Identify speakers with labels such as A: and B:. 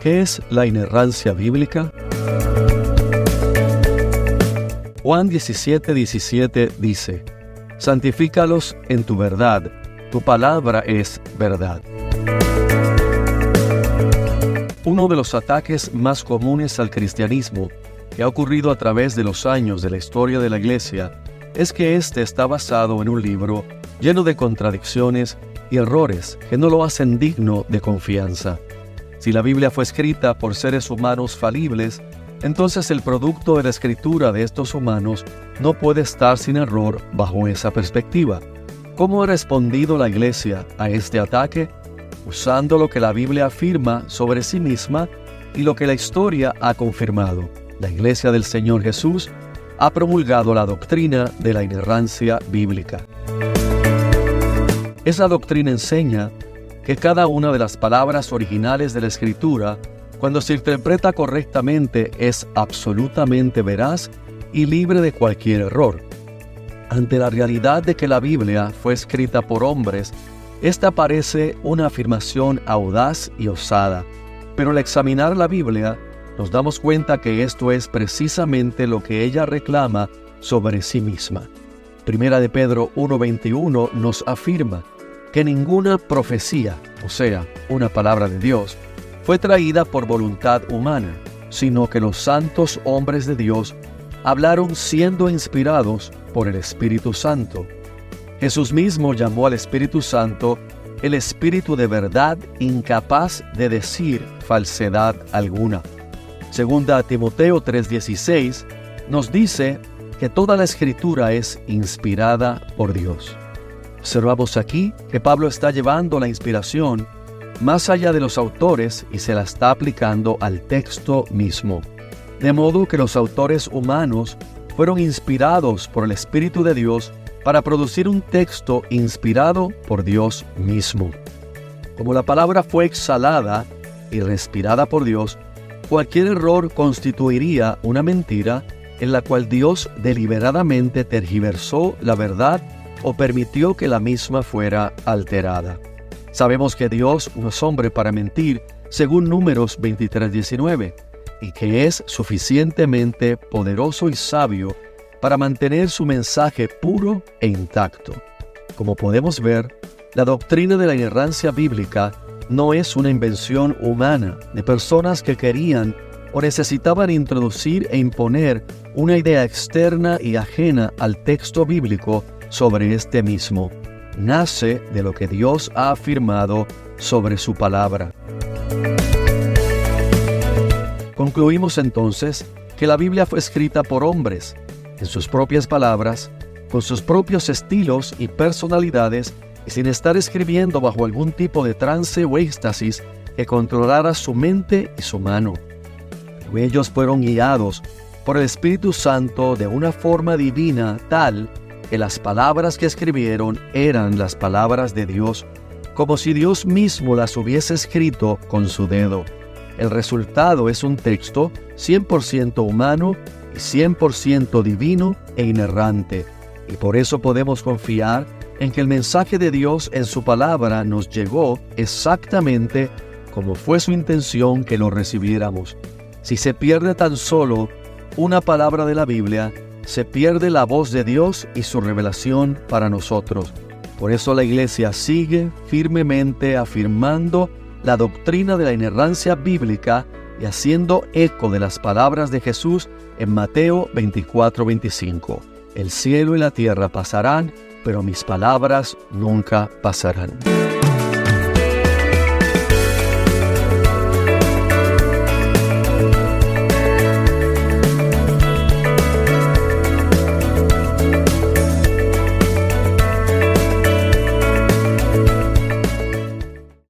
A: ¿Qué es la inerrancia bíblica? Juan 17, 17 dice, Santifícalos en tu verdad, tu palabra es verdad. Uno de los ataques más comunes al cristianismo que ha ocurrido a través de los años de la historia de la Iglesia es que éste está basado en un libro lleno de contradicciones y errores que no lo hacen digno de confianza. Si la Biblia fue escrita por seres humanos falibles, entonces el producto de la escritura de estos humanos no puede estar sin error bajo esa perspectiva. ¿Cómo ha respondido la Iglesia a este ataque? Usando lo que la Biblia afirma sobre sí misma y lo que la historia ha confirmado. La Iglesia del Señor Jesús ha promulgado la doctrina de la inerrancia bíblica. Esa doctrina enseña que cada una de las palabras originales de la escritura, cuando se interpreta correctamente, es absolutamente veraz y libre de cualquier error. Ante la realidad de que la Biblia fue escrita por hombres, esta parece una afirmación audaz y osada, pero al examinar la Biblia nos damos cuenta que esto es precisamente lo que ella reclama sobre sí misma. Primera de Pedro 1:21 nos afirma, que ninguna profecía, o sea, una palabra de Dios, fue traída por voluntad humana, sino que los santos hombres de Dios hablaron siendo inspirados por el Espíritu Santo. Jesús mismo llamó al Espíritu Santo el Espíritu de verdad incapaz de decir falsedad alguna. Segunda Timoteo 3:16 nos dice que toda la escritura es inspirada por Dios. Observamos aquí que Pablo está llevando la inspiración más allá de los autores y se la está aplicando al texto mismo. De modo que los autores humanos fueron inspirados por el Espíritu de Dios para producir un texto inspirado por Dios mismo. Como la palabra fue exhalada y respirada por Dios, cualquier error constituiría una mentira en la cual Dios deliberadamente tergiversó la verdad o permitió que la misma fuera alterada. Sabemos que Dios no es hombre para mentir, según números 23:19, y que es suficientemente poderoso y sabio para mantener su mensaje puro e intacto. Como podemos ver, la doctrina de la inerrancia bíblica no es una invención humana de personas que querían o necesitaban introducir e imponer una idea externa y ajena al texto bíblico sobre este mismo. Nace de lo que Dios ha afirmado sobre su palabra. Concluimos entonces que la Biblia fue escrita por hombres, en sus propias palabras, con sus propios estilos y personalidades, y sin estar escribiendo bajo algún tipo de trance o éxtasis que controlara su mente y su mano. ellos fueron guiados por el Espíritu Santo de una forma divina tal que las palabras que escribieron eran las palabras de Dios, como si Dios mismo las hubiese escrito con su dedo. El resultado es un texto 100% humano y 100% divino e inerrante, y por eso podemos confiar en que el mensaje de Dios en su palabra nos llegó exactamente como fue su intención que lo recibiéramos. Si se pierde tan solo una palabra de la Biblia, se pierde la voz de Dios y su revelación para nosotros. Por eso la iglesia sigue firmemente afirmando la doctrina de la inerrancia bíblica y haciendo eco de las palabras de Jesús en Mateo 24:25. El cielo y la tierra pasarán, pero mis palabras nunca pasarán.